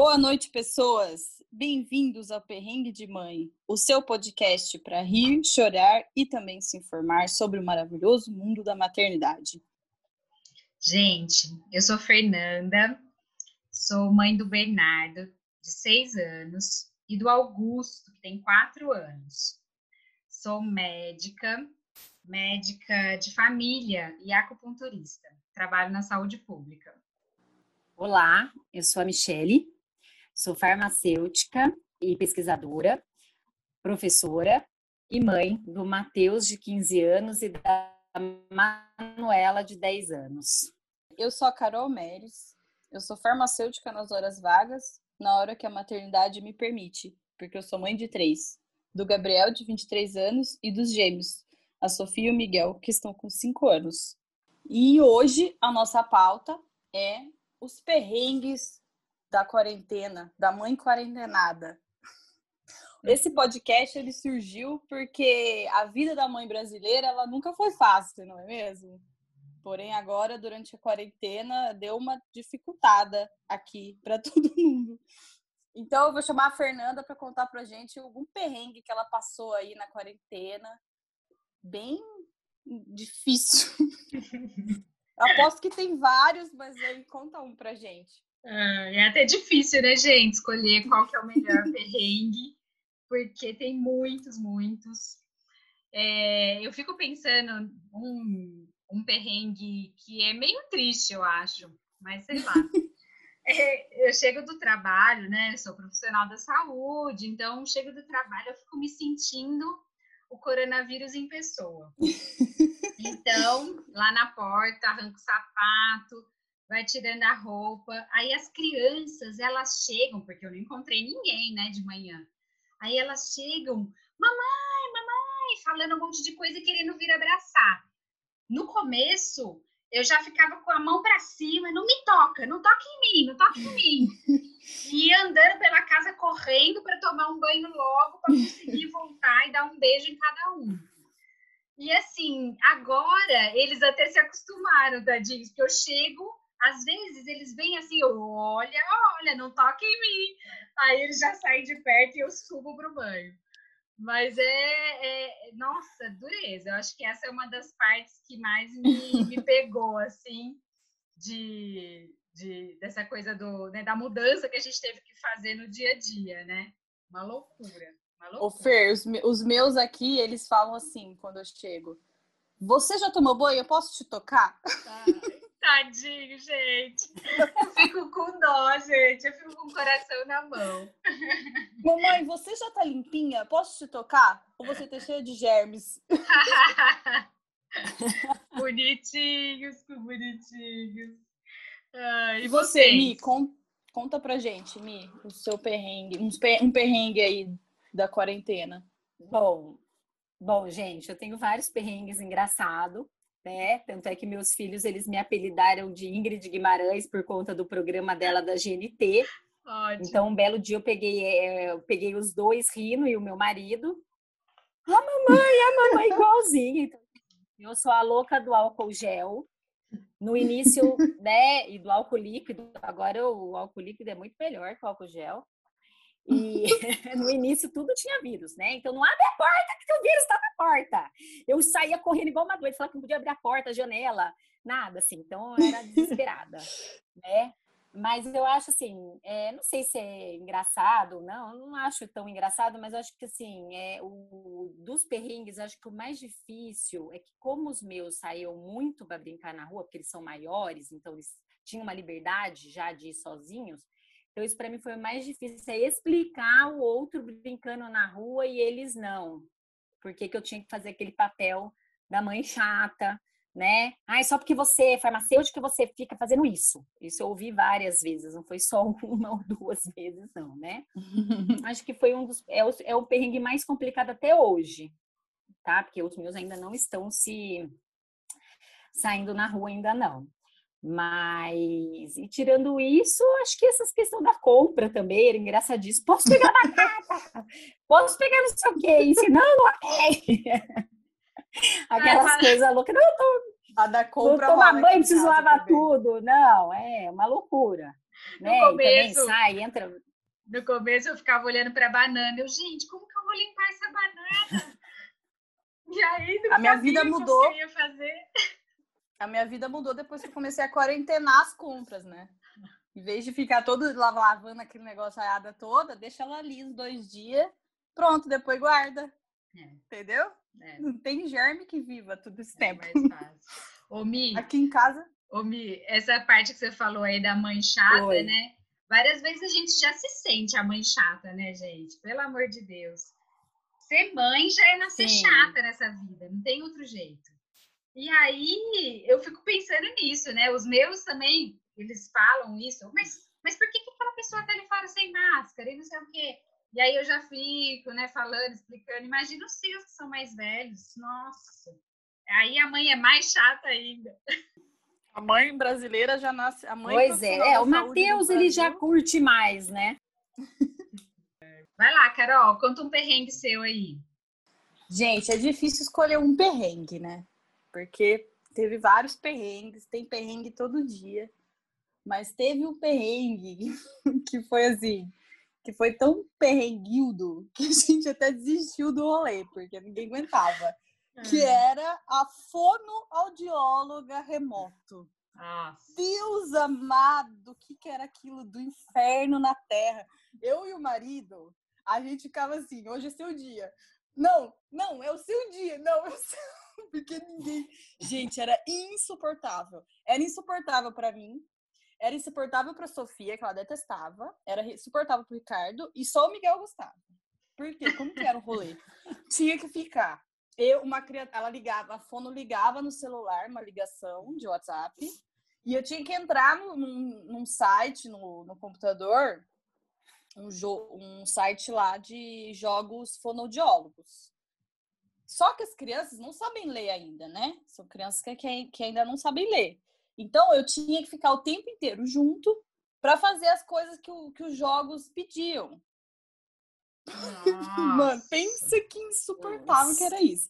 Boa noite, pessoas! Bem-vindos ao Perrengue de Mãe, o seu podcast para rir, chorar e também se informar sobre o maravilhoso mundo da maternidade. Gente, eu sou Fernanda, sou mãe do Bernardo, de seis anos, e do Augusto, que tem quatro anos. Sou médica, médica de família e acupunturista. Trabalho na saúde pública. Olá, eu sou a Michele, sou farmacêutica e pesquisadora, professora e mãe do Matheus, de 15 anos, e da Manuela, de 10 anos. Eu sou a Carol Meres, eu sou farmacêutica nas horas vagas, na hora que a maternidade me permite, porque eu sou mãe de três, do Gabriel, de 23 anos, e dos gêmeos, a Sofia e o Miguel, que estão com 5 anos. E hoje a nossa pauta é os perrengues da quarentena, da mãe quarentenada. Esse podcast ele surgiu porque a vida da mãe brasileira ela nunca foi fácil, não é mesmo? Porém agora durante a quarentena deu uma dificultada aqui para todo mundo. Então eu vou chamar a Fernanda para contar pra gente algum perrengue que ela passou aí na quarentena. Bem difícil. Aposto que tem vários, mas aí conta um pra gente. Ah, é até difícil, né, gente, escolher qual que é o melhor perrengue, porque tem muitos, muitos. É, eu fico pensando um, um perrengue que é meio triste, eu acho, mas sei lá. É, eu chego do trabalho, né? Sou profissional da saúde, então chego do trabalho, eu fico me sentindo o coronavírus em pessoa. Então, lá na porta, arranca o sapato, vai tirando a roupa. Aí as crianças, elas chegam, porque eu não encontrei ninguém, né, de manhã. Aí elas chegam, mamãe, mamãe, falando um monte de coisa e querendo vir abraçar. No começo, eu já ficava com a mão para cima, não me toca, não toca em mim, não toca em mim. E andando pela casa correndo para tomar um banho logo, para conseguir voltar e dar um beijo em cada um. E assim, agora eles até se acostumaram, tadinhos, que eu chego, às vezes eles vêm assim, olha, olha, não toque em mim. Aí eles já saem de perto e eu subo pro banho. Mas é, é, nossa, dureza. Eu acho que essa é uma das partes que mais me, me pegou, assim, de, de, dessa coisa do, né, da mudança que a gente teve que fazer no dia a dia, né? Uma loucura. Ô, Fer, os, os meus aqui, eles falam assim quando eu chego. Você já tomou banho? Eu posso te tocar? Tadinho, gente. Eu fico com dó, gente. Eu fico com o coração na mão. Mamãe, você já tá limpinha? Posso te tocar? Ou você tá cheia de germes? bonitinhos, bonitinhos. Ah, e você, vocês? Mi, con conta pra gente, Mi, o seu perrengue. Um perrengue aí da quarentena? Bom, bom, gente, eu tenho vários perrengues engraçados, né? Tanto é que meus filhos eles me apelidaram de Ingrid Guimarães por conta do programa dela da GNT. Ótimo. Então, um belo dia eu peguei, é, eu peguei os dois rindo e o meu marido. A mamãe, a mamãe igualzinha. Então, eu sou a louca do álcool gel. No início, né, e do álcool líquido. Agora o álcool líquido é muito melhor que o álcool gel. E no início tudo tinha vírus, né? Então não abre a porta que o vírus está na porta. Eu saía correndo igual uma doida, falava que não podia abrir a porta, a janela, nada assim. Então eu era desesperada, né? Mas eu acho assim, é, não sei se é engraçado, não, não acho tão engraçado, mas eu acho que assim, é, o, dos perrengues, acho que o mais difícil é que como os meus saíam muito para brincar na rua, porque eles são maiores, então eles tinham uma liberdade já de ir sozinhos, então, isso para mim foi o mais difícil, é explicar o outro brincando na rua e eles não. Por que, que eu tinha que fazer aquele papel da mãe chata, né? Ah, só porque você é farmacêutico você fica fazendo isso. Isso eu ouvi várias vezes, não foi só uma ou duas vezes, não, né? Acho que foi um dos. É o, é o perrengue mais complicado até hoje, tá? Porque os meus ainda não estão se saindo na rua, ainda não. Mas, e tirando isso, acho que essas questões da compra também era engraçadíssimo. Posso pegar batata? Posso pegar não sei o quê? E se não, não é. Aquelas ah, coisas loucas. Não, eu tô, a da compra vou tomar banho, preciso lavar tudo. Não, é uma loucura. né? começo, também sai, entra. No começo eu ficava olhando para a banana. Eu, gente, como que eu vou limpar essa banana? E aí, a minha vida mudou. Que eu ia fazer. A minha vida mudou depois que eu comecei a quarentenar as compras, né? Em vez de ficar todo lavando aquele negócio a toda, deixa ela ali uns dois dias, pronto, depois guarda. É. Entendeu? É. Não tem germe que viva todo esse é tempo. Mais fácil. Ô, Mi, Aqui em casa. Ô, Mi, essa parte que você falou aí da mãe chata, Oi. né? Várias vezes a gente já se sente a mãe chata, né, gente? Pelo amor de Deus. Ser mãe já é nascer Sim. chata nessa vida, não tem outro jeito. E aí eu fico pensando nisso, né? Os meus também, eles falam isso, mas, mas por que, que aquela pessoa tá ali fora sem máscara e não sei o quê? E aí eu já fico, né, falando, explicando. Imagina os seus que são mais velhos. Nossa. Aí a mãe é mais chata ainda. A mãe brasileira já nasce. A mãe pois é, é o Matheus ele já curte mais, né? Vai lá, Carol, conta um perrengue seu aí. Gente, é difícil escolher um perrengue, né? Porque teve vários perrengues, tem perrengue todo dia. Mas teve um perrengue que foi assim, que foi tão perrenguildo que a gente até desistiu do rolê, porque ninguém aguentava. Que é. era a fonoaudióloga remoto. Nossa. Deus amado, o que, que era aquilo do inferno na terra? Eu e o marido, a gente ficava assim, hoje é seu dia. Não, não, é o seu dia, não, é o seu... porque ninguém. Gente, era insuportável. Era insuportável para mim, era insuportável para Sofia, que ela detestava, era insuportável para Ricardo e só o Miguel gostava. Por quê? Como que era o rolê? Tinha que ficar. Eu, uma criança, ela ligava, a fono ligava no celular, uma ligação de WhatsApp, e eu tinha que entrar num, num site no, no computador, um, um site lá de jogos fonoaudiólogos. Só que as crianças não sabem ler ainda, né? São crianças que, que, que ainda não sabem ler. Então eu tinha que ficar o tempo inteiro junto para fazer as coisas que, o, que os jogos pediam. Mano, pensa que insuportável Nossa. que era isso.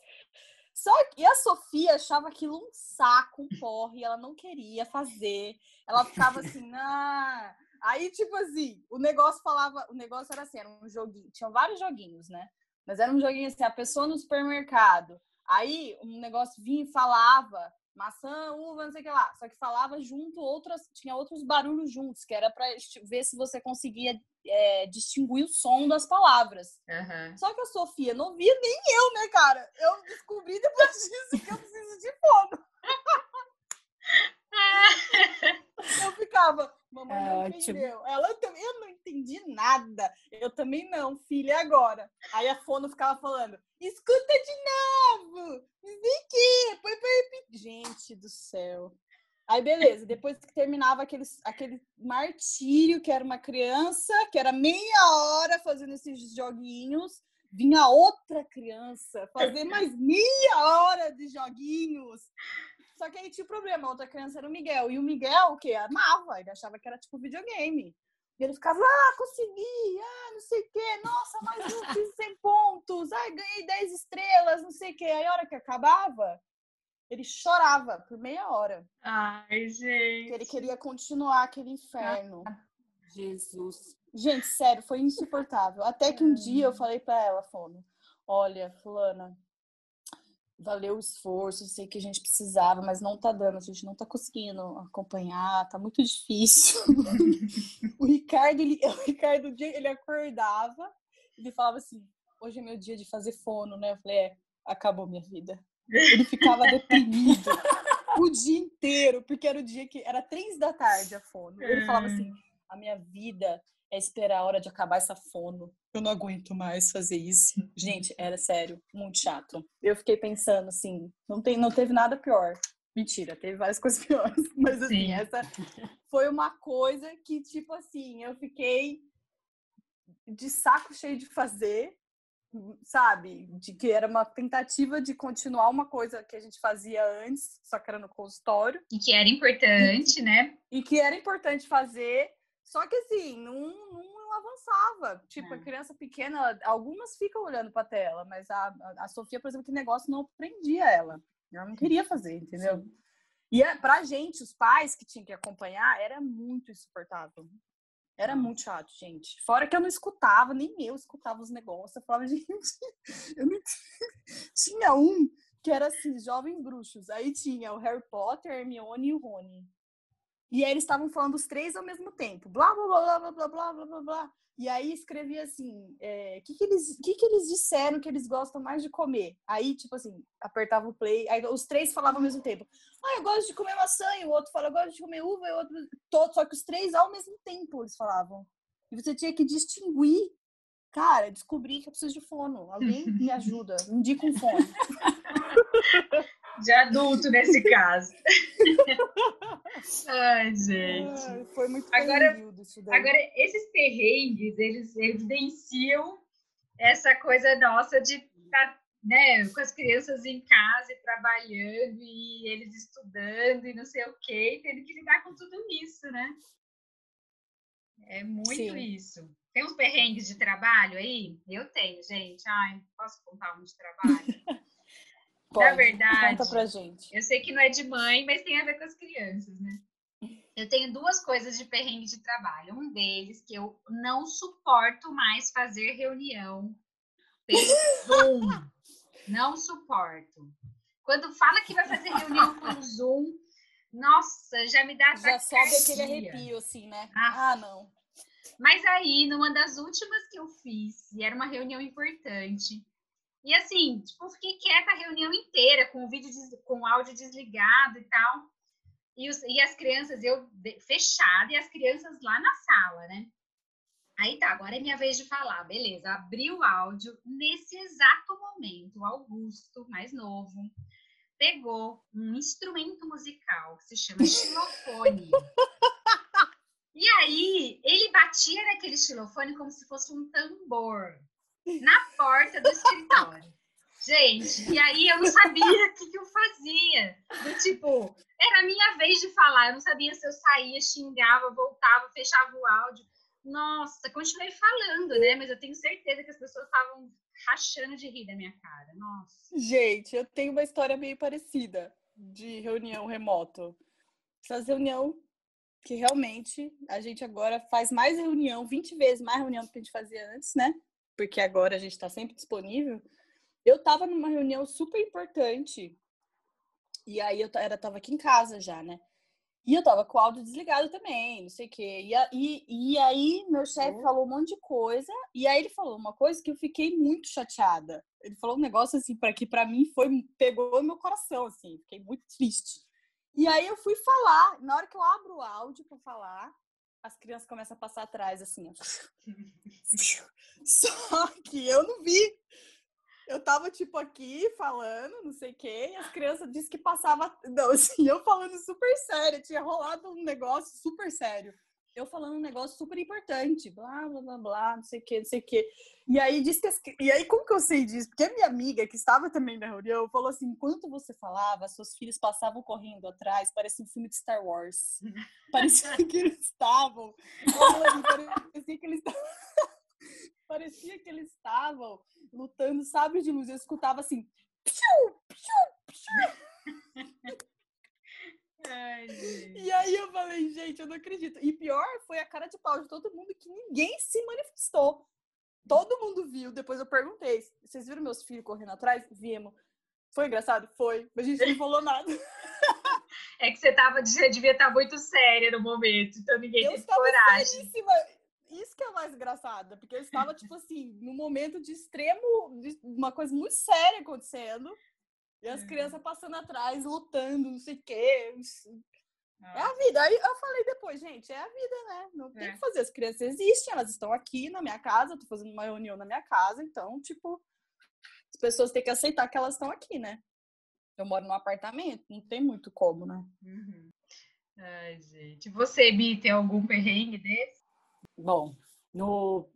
Só que a Sofia achava aquilo um saco, um porre, ela não queria fazer. Ela ficava assim, ah. Aí, tipo assim, o negócio falava, o negócio era assim, era um joguinho, tinham vários joguinhos, né? Mas era um joguinho assim, a pessoa no supermercado. Aí um negócio vinha e falava maçã, uva, não sei o que lá. Só que falava junto outras, tinha outros barulhos juntos, que era para ver se você conseguia é, distinguir o som das palavras. Uhum. Só que a Sofia não via nem eu, né, cara? Eu descobri depois disso que eu preciso de fono. eu ficava, mamãe não é entendeu. Ela também, eu não entendi nada. Eu também não, filha, agora. Aí a fono ficava falando, escuta de novo, vem aqui, põe pra repetir. Gente do céu. Aí, beleza, depois que terminava aquele, aquele martírio, que era uma criança, que era meia hora fazendo esses joguinhos, vinha outra criança fazer mais meia hora de joguinhos. Só que aí tinha o problema, a outra criança era o Miguel. E o Miguel, o quê? Amava, ele achava que era tipo videogame. E ele ficava, ah, consegui, ah, não sei o quê, nossa, mais um, fiz 100 pontos, ai, ganhei 10 estrelas, não sei o quê. Aí a hora que acabava, ele chorava por meia hora. Ai, gente. ele queria continuar aquele inferno. Ah, Jesus. Gente, sério, foi insuportável. Até que um dia eu falei para ela, Fono, olha, fulana, valeu o esforço, sei que a gente precisava, mas não tá dando, a gente não tá conseguindo acompanhar, tá muito difícil. o Ricardo, ele, o Ricardo, ele acordava, ele falava assim, hoje é meu dia de fazer fono, né? Eu falei, é, acabou minha vida. Ele ficava deprimido o dia inteiro, porque era o dia que era três da tarde a fono. Ele falava assim, a minha vida é esperar a hora de acabar essa fono. Eu não aguento mais fazer isso. Gente, era sério, muito chato. Eu fiquei pensando assim, não, tem, não teve nada pior. Mentira, teve várias coisas piores. Mas assim, Sim. essa foi uma coisa que, tipo assim, eu fiquei de saco cheio de fazer, sabe? De que era uma tentativa de continuar uma coisa que a gente fazia antes, só que era no consultório. E que era importante, e, né? E que era importante fazer, só que assim, não, não avançava. Tipo, é. a criança pequena, algumas ficam olhando para a tela, mas a, a Sofia, por exemplo, que negócio não prendia ela. Ela não queria fazer, entendeu? Sim. E é, pra gente, os pais que tinham que acompanhar, era muito insuportável. Era muito chato, gente. Fora que eu não escutava, nem eu escutava os negócios. Eu falava, gente, eu não... tinha um que era assim, jovens bruxos. Aí tinha o Harry Potter, Hermione e o Rony. E aí eles estavam falando os três ao mesmo tempo. Blá, blá, blá, blá, blá, blá, blá, blá, blá. E aí escrevia assim, o é, que, que, eles, que, que eles disseram que eles gostam mais de comer? Aí, tipo assim, apertava o play, aí os três falavam ao mesmo tempo. Ah, eu gosto de comer maçã, e o outro fala, eu gosto de comer uva, e o outro... Todo, só que os três ao mesmo tempo eles falavam. E você tinha que distinguir. Cara, descobri que eu preciso de fono. Alguém me ajuda, indica um fono. de adulto nesse caso. Ai, gente. Ai, foi muito agora, agora, esses perrengues, eles evidenciam essa coisa nossa de estar tá, né, com as crianças em casa e trabalhando e eles estudando e não sei o quê, tendo que lidar com tudo isso, né? É muito Sim. isso. Tem uns perrengues de trabalho aí? Eu tenho, gente. Ai, posso contar um de trabalho? Pode. Na verdade, Conta pra gente. eu sei que não é de mãe, mas tem a ver com as crianças, né? Eu tenho duas coisas de perrengue de trabalho. Um deles que eu não suporto mais fazer reunião pelo Zoom. não suporto. Quando fala que vai fazer reunião pelo Zoom, nossa, já me dá Já sobe aquele arrepio, assim, né? Ah, ah, não. Mas aí, numa das últimas que eu fiz, e era uma reunião importante, e assim, tipo, fiquei quieta a reunião inteira, com o vídeo, des... com o áudio desligado e tal. E, os... e as crianças, eu fechada, e as crianças lá na sala, né? Aí tá, agora é minha vez de falar, beleza. Abri o áudio. Nesse exato momento, o Augusto, mais novo, pegou um instrumento musical que se chama xilofone. e aí, ele batia naquele xilofone como se fosse um tambor na porta do escritório. Gente, e aí eu não sabia o que, que eu fazia. Do tipo, era a minha vez de falar, eu não sabia se eu saía, xingava, voltava, fechava o áudio. Nossa, continuei falando, né? Mas eu tenho certeza que as pessoas estavam rachando de rir da minha cara. Nossa. Gente, eu tenho uma história meio parecida de reunião remoto. Essas reunião que realmente a gente agora faz mais reunião, 20 vezes mais reunião do que a gente fazia antes, né? Porque agora a gente está sempre disponível. Eu estava numa reunião super importante. E aí eu era, tava aqui em casa já, né? E eu tava com o áudio desligado também, não sei o quê. E, e, e aí meu chefe uhum. falou um monte de coisa. E aí ele falou uma coisa que eu fiquei muito chateada. Ele falou um negócio assim para que para mim foi pegou meu coração assim, fiquei muito triste. E aí eu fui falar, na hora que eu abro o áudio para falar, as crianças começam a passar atrás, assim, ó. Só que eu não vi. Eu tava, tipo, aqui falando, não sei o quê, e as crianças disseram que passava. Não, assim, eu falando super sério, tinha rolado um negócio super sério eu falando um negócio super importante, blá, blá, blá, blá, não sei o que, não sei o que. E aí disse que as... E aí, como que eu sei disso? Porque a minha amiga, que estava também na reunião, falou assim: enquanto você falava, seus filhos passavam correndo atrás, parecia um filme de Star Wars. parecia que eles estavam. parecia que eles estavam. Parecia que eles estavam lutando sabe de luz. Eu escutava assim. Ai, e aí eu falei, gente, eu não acredito. E pior foi a cara de pau de todo mundo que ninguém se manifestou. Todo mundo viu. Depois eu perguntei: vocês viram meus filhos correndo atrás? Vimos. Foi engraçado? Foi. Mas a gente não falou nada. É que você tava, devia estar muito séria no momento, então ninguém eu teve coragem. Seríssima. Isso que é mais engraçado, porque eu estava, tipo assim, num momento de extremo, de uma coisa muito séria acontecendo. E as crianças passando atrás, lutando, não sei o quê. É a vida. Aí eu falei depois, gente, é a vida, né? Não tem o é. que fazer. As crianças existem, elas estão aqui na minha casa, eu tô fazendo uma reunião na minha casa, então, tipo, as pessoas têm que aceitar que elas estão aqui, né? Eu moro num apartamento, não tem muito como, né? Uhum. Ai, gente. Você, Bi, tem algum perrengue desse? Bom, no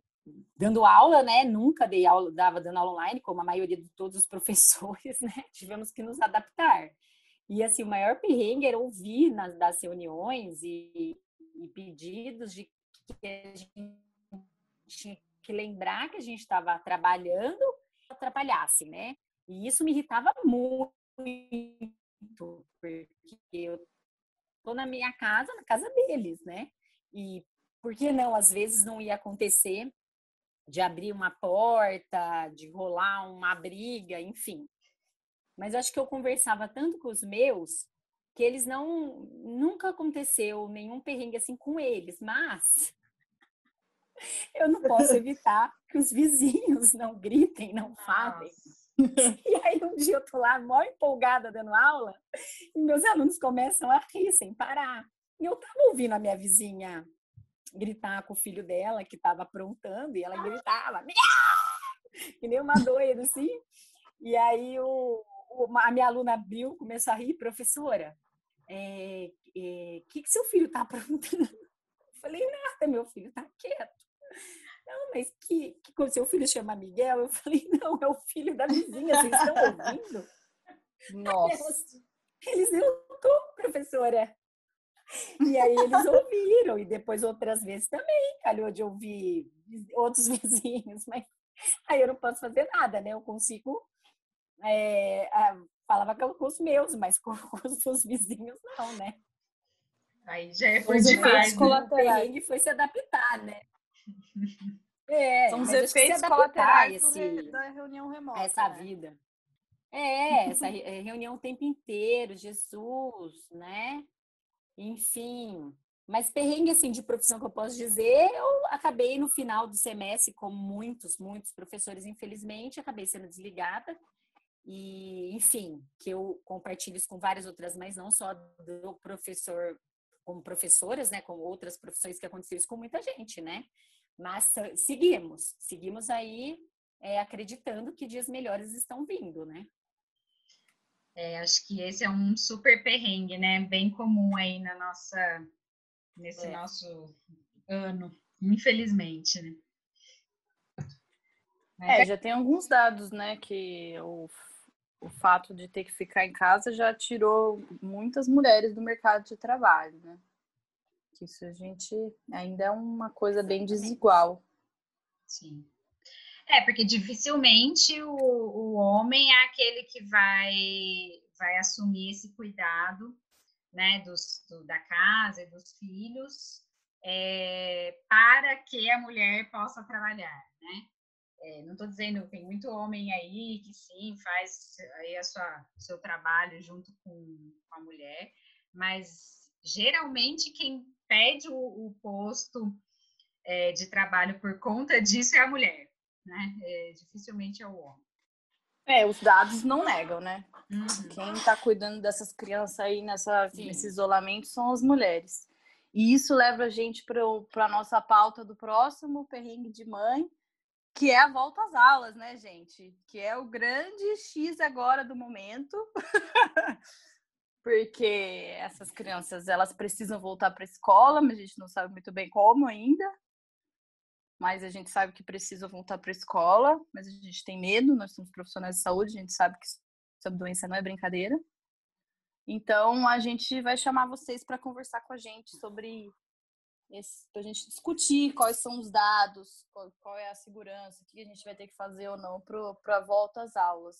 dando aula, né? Nunca dei aula, dava dando aula online, como a maioria de todos os professores, né? Tivemos que nos adaptar. E assim, o maior perrengue era ouvir nas das reuniões e, e pedidos de que a gente que lembrar que a gente estava trabalhando, atrapalhasse, né? E isso me irritava muito, porque eu tô na minha casa, na casa deles, né? E por que não, às vezes, não ia acontecer de abrir uma porta, de rolar uma briga, enfim. Mas acho que eu conversava tanto com os meus que eles não nunca aconteceu nenhum perrengue assim com eles, mas eu não posso evitar que os vizinhos não gritem, não falem. E aí um dia eu tô lá, mó empolgada dando aula, e meus alunos começam a rir sem parar. E eu tava ouvindo a minha vizinha gritar com o filho dela, que estava aprontando, e ela gritava, Miau! que nem uma doida, assim. E aí o, a minha aluna abriu, começou a rir, professora, o é, é, que, que seu filho está aprontando? Eu falei, nada, meu filho está quieto. Não, mas que, que seu filho chama Miguel? Eu falei, não, é o filho da vizinha, vocês estão ouvindo? Nossa. Eles, eu tô, professora. E aí eles ouviram, e depois outras vezes também, calhou de ouvir outros vizinhos, mas aí eu não posso fazer nada, né? Eu consigo. É, falava com os meus, mas com, os vizinhos não, né? Aí já é foi demais. Né? foi se adaptar, né? É, São os efeitos colaterais esse, da reunião remota. Essa né? vida. É, essa reunião o tempo inteiro, Jesus, né? Enfim, mas perrengue assim de profissão que eu posso dizer, eu acabei no final do semestre, como muitos, muitos professores, infelizmente, acabei sendo desligada. E, enfim, que eu compartilho isso com várias outras, mas não só do professor, como professoras, né, com outras profissões que aconteceu isso com muita gente, né? Mas seguimos, seguimos aí é, acreditando que dias melhores estão vindo, né? É, acho que esse é um super perrengue, né? Bem comum aí na nossa, nesse é. nosso ano, infelizmente, né? É, é, já tem alguns dados, né, que o, o fato de ter que ficar em casa já tirou muitas mulheres do mercado de trabalho, né? Isso a gente ainda é uma coisa bem desigual. Sim. É, porque dificilmente o, o homem é aquele que vai, vai assumir esse cuidado né, dos, do, da casa e dos filhos é, para que a mulher possa trabalhar, né? É, não estou dizendo, tem muito homem aí que sim, faz aí a sua, seu trabalho junto com, a mulher, mas geralmente quem pede o, o posto é, de trabalho por conta disso é a mulher né? É, dificilmente é o homem. É, os dados não negam, né? Uhum. Quem está cuidando dessas crianças aí nessa, nesse isolamento são as mulheres. E isso leva a gente para a nossa pauta do próximo perrengue de mãe, que é a volta às aulas, né, gente? Que é o grande X agora do momento. Porque essas crianças, elas precisam voltar para a escola, mas a gente não sabe muito bem como ainda mas a gente sabe que precisa voltar para a escola, mas a gente tem medo, nós somos profissionais de saúde, a gente sabe que essa doença não é brincadeira. Então, a gente vai chamar vocês para conversar com a gente sobre para a gente discutir quais são os dados, qual, qual, é a segurança, o que a gente vai ter que fazer ou não para a volta às aulas.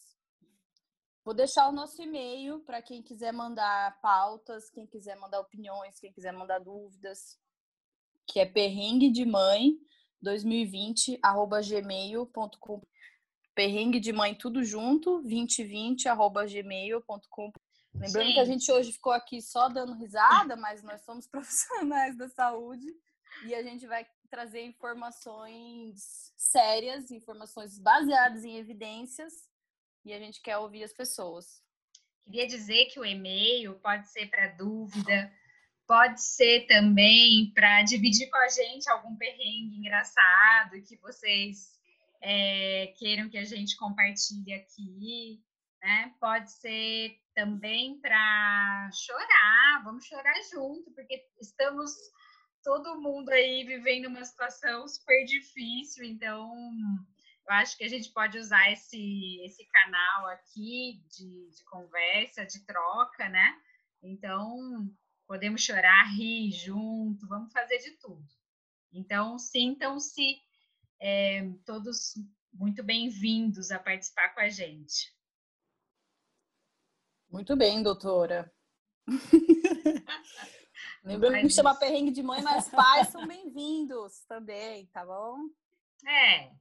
Vou deixar o nosso e-mail para quem quiser mandar pautas, quem quiser mandar opiniões, quem quiser mandar dúvidas, que é perrengue de mãe 2020 arroba gmail.com perrengue de mãe tudo junto 2020 arroba gmail.com lembrando Sim. que a gente hoje ficou aqui só dando risada mas nós somos profissionais da saúde e a gente vai trazer informações sérias informações baseadas em evidências e a gente quer ouvir as pessoas. Queria dizer que o e-mail pode ser para dúvida Pode ser também para dividir com a gente algum perrengue engraçado que vocês é, queiram que a gente compartilhe aqui. Né? Pode ser também para chorar, vamos chorar junto, porque estamos todo mundo aí vivendo uma situação super difícil, então eu acho que a gente pode usar esse, esse canal aqui de, de conversa, de troca, né? Então, podemos chorar, rir junto, vamos fazer de tudo. Então, sintam-se é, todos muito bem-vindos a participar com a gente. Muito bem, doutora. Lembrando que chama perrengue de mãe, mas pais são bem-vindos também, tá bom? É,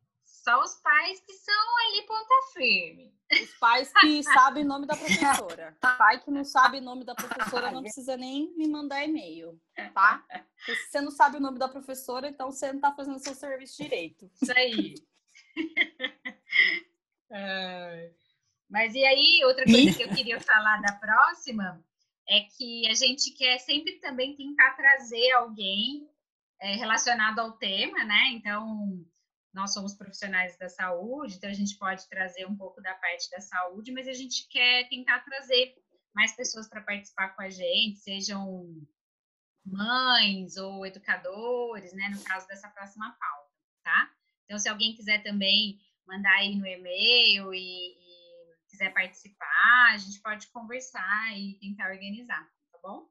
só os pais que são ali ponta firme. Os pais que sabem o nome da professora. Pai que não sabe o nome da professora não precisa nem me mandar e-mail, tá? Porque se você não sabe o nome da professora, então você não tá fazendo seu serviço direito. Isso aí. Mas e aí, outra coisa que eu queria falar da próxima é que a gente quer sempre também tentar trazer alguém é, relacionado ao tema, né? Então, nós somos profissionais da saúde, então a gente pode trazer um pouco da parte da saúde, mas a gente quer tentar trazer mais pessoas para participar com a gente, sejam mães ou educadores, né? No caso dessa próxima pauta, tá? Então, se alguém quiser também mandar aí no e-mail e, quiser participar, a gente pode conversar e tentar organizar, tá bom?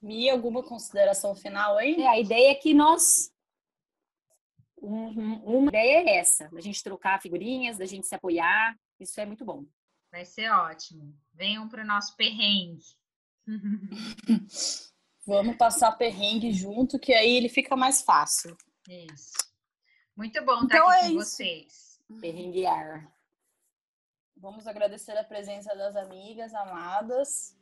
Mi, alguma consideração final aí? É, a ideia é que nós. Uma ideia é essa, da gente trocar figurinhas, da gente se apoiar. Isso é muito bom. Vai ser ótimo. Venham para o nosso perrengue. Vamos passar perrengue junto, que aí ele fica mais fácil. Isso. Muito bom estar então aqui é com isso. vocês. Perrenguear. Vamos agradecer a presença das amigas amadas.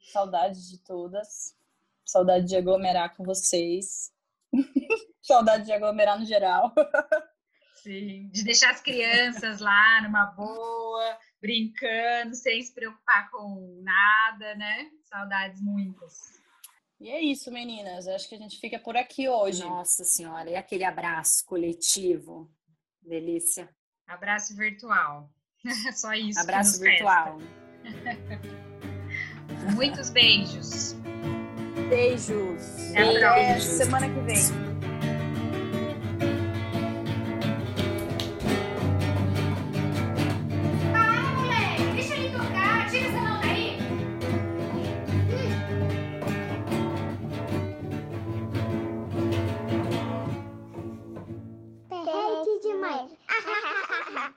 Saudades de todas. Saudade de aglomerar com vocês. Saudade de aglomerar no geral. Sim, de deixar as crianças lá numa boa, brincando, sem se preocupar com nada, né? Saudades muitas. E é isso, meninas. Acho que a gente fica por aqui hoje. Nossa Senhora, e aquele abraço coletivo. Delícia. Abraço virtual. Só isso. Abraço virtual. Muitos beijos. Beijos. Até a próxima. Semana que vem.